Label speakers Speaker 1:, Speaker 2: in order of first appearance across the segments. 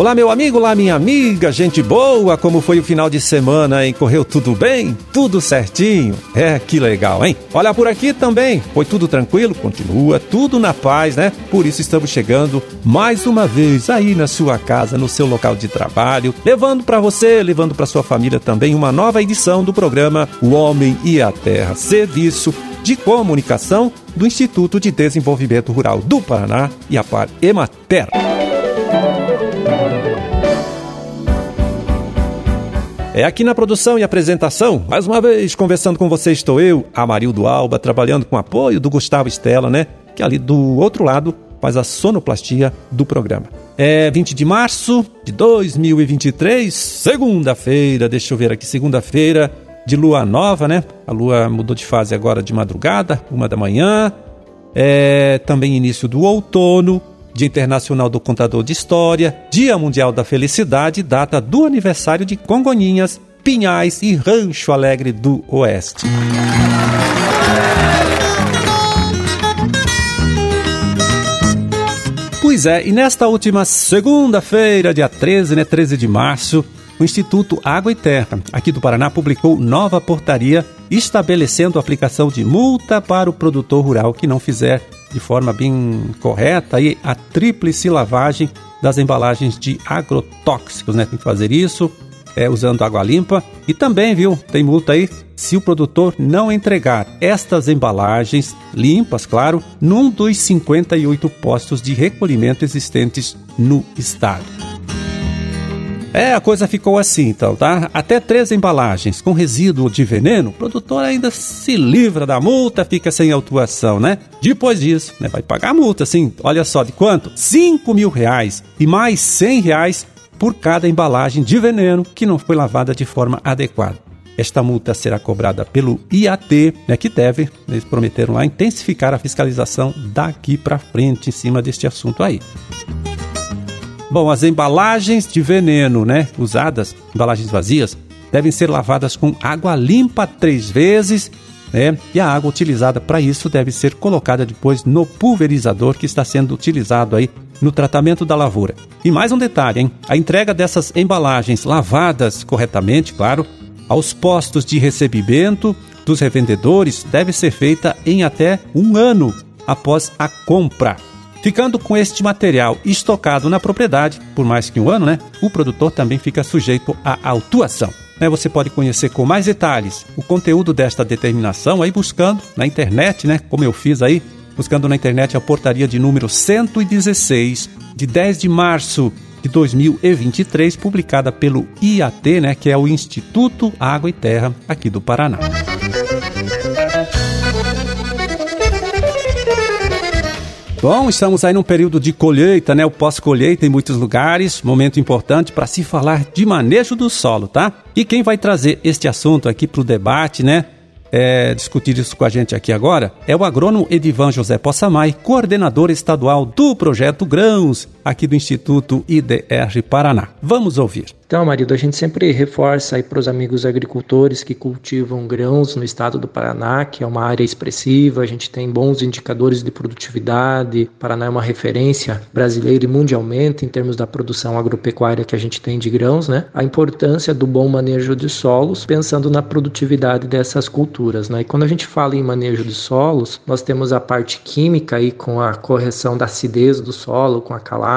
Speaker 1: Olá, meu amigo, olá, minha amiga, gente boa, como foi o final de semana, hein? Correu tudo bem? Tudo certinho? É, que legal, hein? Olha, por aqui também, foi tudo tranquilo, continua tudo na paz, né? Por isso estamos chegando mais uma vez aí na sua casa, no seu local de trabalho, levando para você, levando para sua família também uma nova edição do programa O Homem e a Terra, serviço de comunicação do Instituto de Desenvolvimento Rural do Paraná e a Par Emater. É aqui na produção e apresentação, mais uma vez conversando com você estou eu, Amarildo Alba, trabalhando com apoio do Gustavo Estela, né? Que ali do outro lado faz a sonoplastia do programa. É 20 de março de 2023, segunda-feira, deixa eu ver aqui, segunda-feira de lua nova, né? A lua mudou de fase agora de madrugada, uma da manhã. É também início do outono, Dia Internacional do Contador de História, Dia Mundial da Felicidade, data do aniversário de Congoninhas, Pinhais e Rancho Alegre do Oeste. Pois é, e nesta última segunda-feira, dia 13, né, 13 de março, o Instituto Água e Terra, aqui do Paraná, publicou nova portaria estabelecendo a aplicação de multa para o produtor rural que não fizer de forma bem correta aí a tríplice lavagem das embalagens de agrotóxicos, né? Tem que fazer isso é, usando água limpa e também, viu, tem multa aí se o produtor não entregar estas embalagens limpas, claro, num dos 58 postos de recolhimento existentes no estado. É, a coisa ficou assim então, tá? Até três embalagens com resíduo de veneno, o produtor ainda se livra da multa, fica sem autuação, né? Depois disso, né, vai pagar a multa, assim, olha só, de quanto? 5 mil reais e mais 100 reais por cada embalagem de veneno que não foi lavada de forma adequada. Esta multa será cobrada pelo IAT, né, que deve, eles prometeram lá, intensificar a fiscalização daqui para frente em cima deste assunto aí. Bom, as embalagens de veneno, né, usadas, embalagens vazias, devem ser lavadas com água limpa três vezes, né? E a água utilizada para isso deve ser colocada depois no pulverizador que está sendo utilizado aí no tratamento da lavoura. E mais um detalhe, hein? A entrega dessas embalagens lavadas corretamente, claro, aos postos de recebimento dos revendedores deve ser feita em até um ano após a compra. Ficando com este material estocado na propriedade por mais que um ano, né? O produtor também fica sujeito à autuação. Né, você pode conhecer com mais detalhes o conteúdo desta determinação aí buscando na internet, né? Como eu fiz aí, buscando na internet a portaria de número 116 de 10 de março de 2023, publicada pelo IAT, né, que é o Instituto Água e Terra aqui do Paraná. Bom, estamos aí num período de colheita, né? O pós-colheita em muitos lugares, momento importante para se falar de manejo do solo, tá? E quem vai trazer este assunto aqui para o debate, né? É, discutir isso com a gente aqui agora é o agrônomo Edivan José Possamay, coordenador estadual do projeto Grãos, aqui do Instituto IDR Paraná. Vamos ouvir.
Speaker 2: Então, marido, a gente sempre reforça aí para os amigos agricultores que cultivam grãos no estado do Paraná, que é uma área expressiva, a gente tem bons indicadores de produtividade. O Paraná é uma referência brasileira e mundialmente em termos da produção agropecuária que a gente tem de grãos, né? A importância do bom manejo de solos, pensando na produtividade dessas culturas, né? E quando a gente fala em manejo de solos, nós temos a parte química aí com a correção da acidez do solo, com a calagem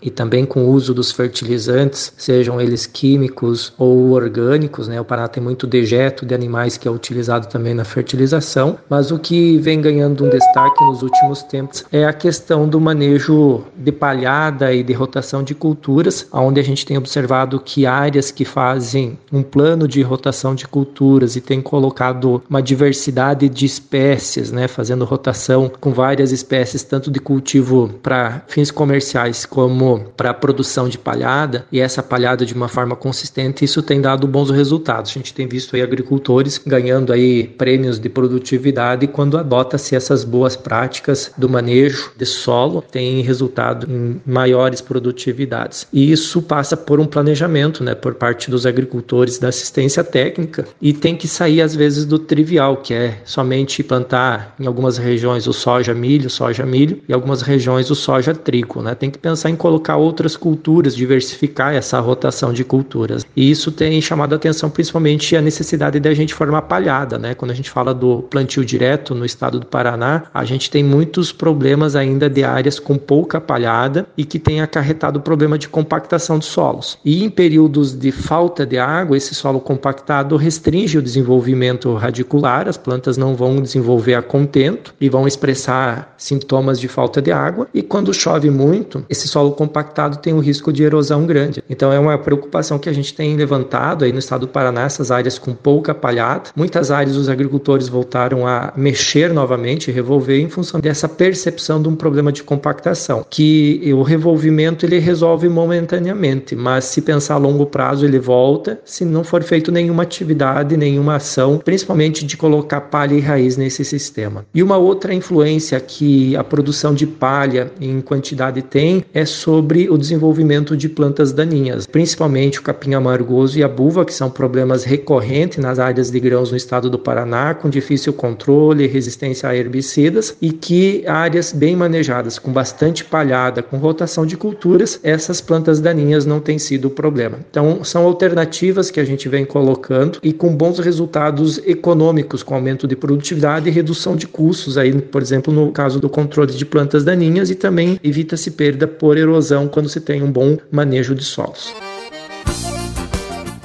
Speaker 2: e também com o uso dos fertilizantes, sejam eles químicos ou orgânicos, né? O Paraná tem muito dejeto de animais que é utilizado também na fertilização, mas o que vem ganhando um destaque nos últimos tempos é a questão do manejo de palhada e de rotação de culturas, onde a gente tem observado que áreas que fazem um plano de rotação de culturas e tem colocado uma diversidade de espécies, né, fazendo rotação com várias espécies tanto de cultivo para fins comerciais como para produção de palhada, e essa palhada de uma forma consistente, isso tem dado bons resultados. A gente tem visto aí agricultores ganhando aí prêmios de produtividade quando adota-se essas boas práticas do manejo de solo, tem resultado em maiores produtividades. E isso passa por um planejamento, né, por parte dos agricultores da assistência técnica e tem que sair às vezes do trivial, que é somente plantar em algumas regiões o soja milho, soja milho e algumas regiões o soja trigo, né? Tem que pensar em colocar outras culturas, diversificar essa rotação de culturas. E isso tem chamado a atenção principalmente a necessidade da gente formar palhada, né? Quando a gente fala do plantio direto no estado do Paraná, a gente tem muitos problemas ainda de áreas com pouca palhada e que tem acarretado o problema de compactação dos solos. E em períodos de falta de água, esse solo compactado restringe o desenvolvimento radicular, as plantas não vão desenvolver a contento e vão expressar sintomas de falta de água. E quando chove muito, esse solo compactado tem um risco de erosão grande. Então é uma preocupação que a gente tem levantado aí no estado do Paraná, essas áreas com pouca palhada. Muitas áreas os agricultores voltaram a mexer novamente, revolver em função dessa percepção de um problema de compactação, que o revolvimento ele resolve momentaneamente, mas se pensar a longo prazo ele volta se não for feito nenhuma atividade, nenhuma ação, principalmente de colocar palha e raiz nesse sistema. E uma outra influência que a produção de palha em quantidade tem é sobre o desenvolvimento de plantas daninhas, principalmente o capim amargoso e a buva, que são problemas recorrentes nas áreas de grãos no estado do Paraná, com difícil controle resistência a herbicidas, e que áreas bem manejadas, com bastante palhada, com rotação de culturas, essas plantas daninhas não têm sido o problema. Então, são alternativas que a gente vem colocando e com bons resultados econômicos, com aumento de produtividade e redução de custos, aí, por exemplo, no caso do controle de plantas daninhas e também evita-se perda por erosão quando se tem um bom manejo de solos.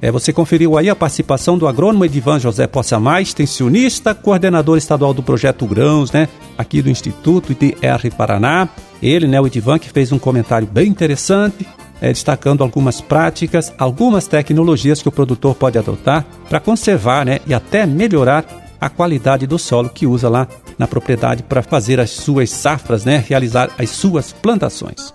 Speaker 1: É, você conferiu aí a participação do agrônomo Edivan José Poçamá, extensionista, coordenador estadual do projeto Grãos, né, aqui do Instituto ITR Paraná. Ele, né, o Edivan, que fez um comentário bem interessante, é, destacando algumas práticas, algumas tecnologias que o produtor pode adotar para conservar né, e até melhorar a qualidade do solo que usa lá na propriedade para fazer as suas safras, né, realizar as suas plantações.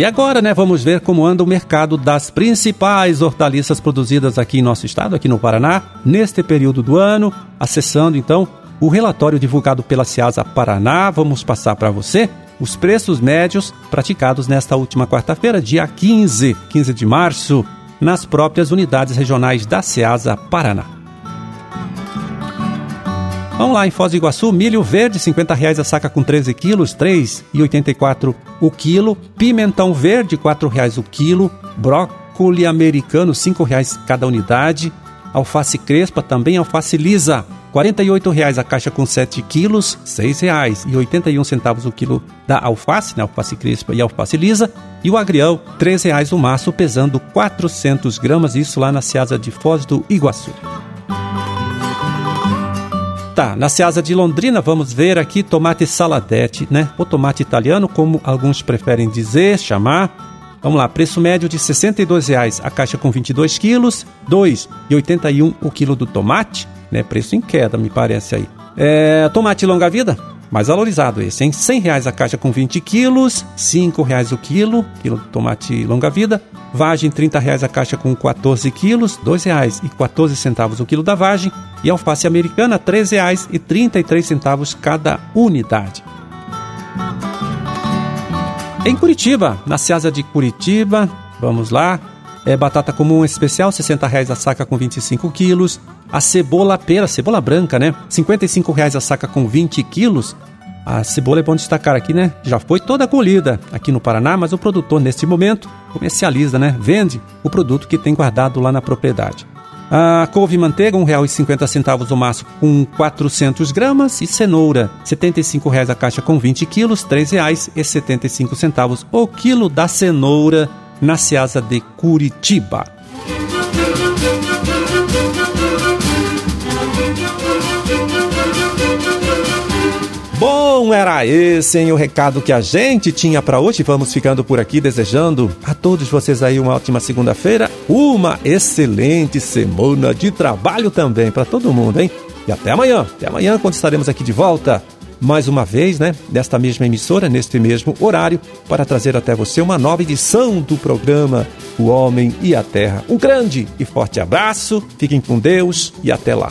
Speaker 1: E agora, né, vamos ver como anda o mercado das principais hortaliças produzidas aqui em nosso estado, aqui no Paraná, neste período do ano, acessando então o relatório divulgado pela Ciasa Paraná. Vamos passar para você os preços médios praticados nesta última quarta-feira, dia 15, 15 de março, nas próprias unidades regionais da Ciasa Paraná. Vamos lá, em Foz do Iguaçu, milho verde, 50 reais a saca com 13 quilos, 3,84 o quilo. Pimentão verde, 4 reais o quilo. Brócoli americano, 5 reais cada unidade. Alface crespa, também alface lisa, R$ reais a caixa com 7 quilos, R$ 6,81 centavos o quilo da alface, né, alface crespa e alface lisa, e o agrião, R$ reais o maço, pesando 400 gramas, isso lá na Seasa de Foz do Iguaçu. Tá, na Seasa de Londrina vamos ver aqui tomate saladete, né? Ou tomate italiano, como alguns preferem dizer, chamar. Vamos lá, preço médio de R$ 62,00 a caixa com 22 quilos, R$ 2,81 o quilo do tomate, né? Preço em queda, me parece aí. É, tomate longa-vida, mais valorizado esse, hein? 100 reais a caixa com 20 quilos, 5 reais o quilo, quilo de tomate longa-vida. Vagem, 30 reais a caixa com 14 quilos, 2 reais e 14 centavos o quilo da vagem. E alface americana, 3 reais e 33 centavos cada unidade. Em Curitiba, na Seasa de Curitiba, vamos lá, é batata comum especial, 60 reais a saca com 25 quilos. A cebola pera, cebola branca, né? 55 reais a saca com 20 quilos. A cebola é bom destacar aqui, né? Já foi toda colhida aqui no Paraná, mas o produtor, neste momento, comercializa, né? Vende o produto que tem guardado lá na propriedade. A couve manteiga, R$ 1,50 o maço com 400 gramas. E cenoura, R$ 75,00 a caixa com 20 quilos, R$ 3,75 o quilo da cenoura na Seasa de Curitiba. Bom, era esse hein, o recado que a gente tinha para hoje. Vamos ficando por aqui desejando a todos vocês aí uma ótima segunda-feira, uma excelente semana de trabalho também para todo mundo, hein? E até amanhã. Até amanhã quando estaremos aqui de volta mais uma vez, né, desta mesma emissora, neste mesmo horário, para trazer até você uma nova edição do programa O Homem e a Terra. Um grande e forte abraço, fiquem com Deus e até lá.